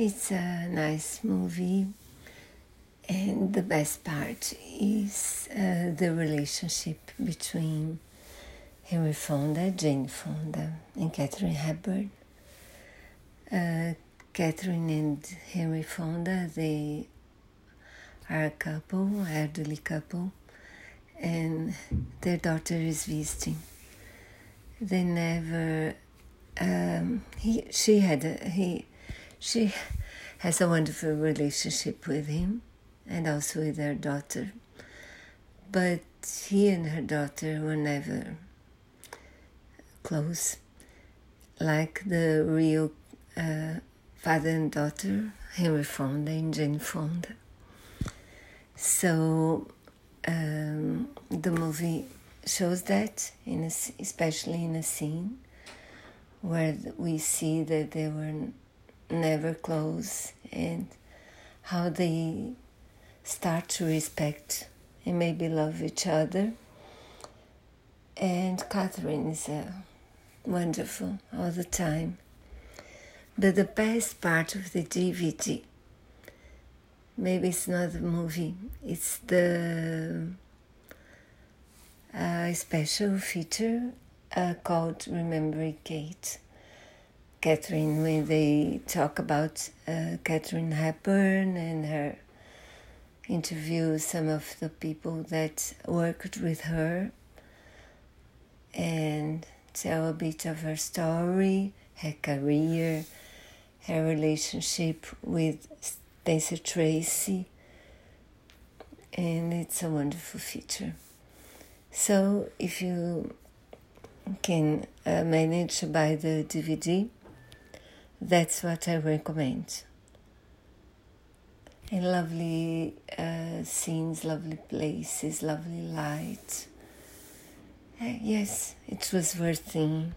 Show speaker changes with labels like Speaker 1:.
Speaker 1: It's a nice movie, and the best part is uh, the relationship between Henry Fonda, Jane Fonda, and Katharine Hepburn. Uh, Katharine and Henry Fonda, they are a couple, elderly couple, and their daughter is visiting. They never. Um, he, she had a, he she has a wonderful relationship with him and also with her daughter. But he and her daughter were never close, like the real uh, father and daughter, Henry Fonda and Jane Fonda. So um, the movie shows that, in a, especially in a scene where we see that they were never close and how they start to respect and maybe love each other. And Katharine is uh, wonderful all the time. But the best part of the DVD, maybe it's not the movie, it's the uh, special feature uh, called Remembering Kate Katharine when they talk about uh, Katharine Hepburn and her interview some of the people that worked with her and tell a bit of her story, her career, her relationship with Spencer Tracy, and it's a wonderful feature. So if you can uh, manage to buy the DVD, that's what I recommend. And lovely uh, scenes, lovely places, lovely light. Uh, yes, it was worth seeing.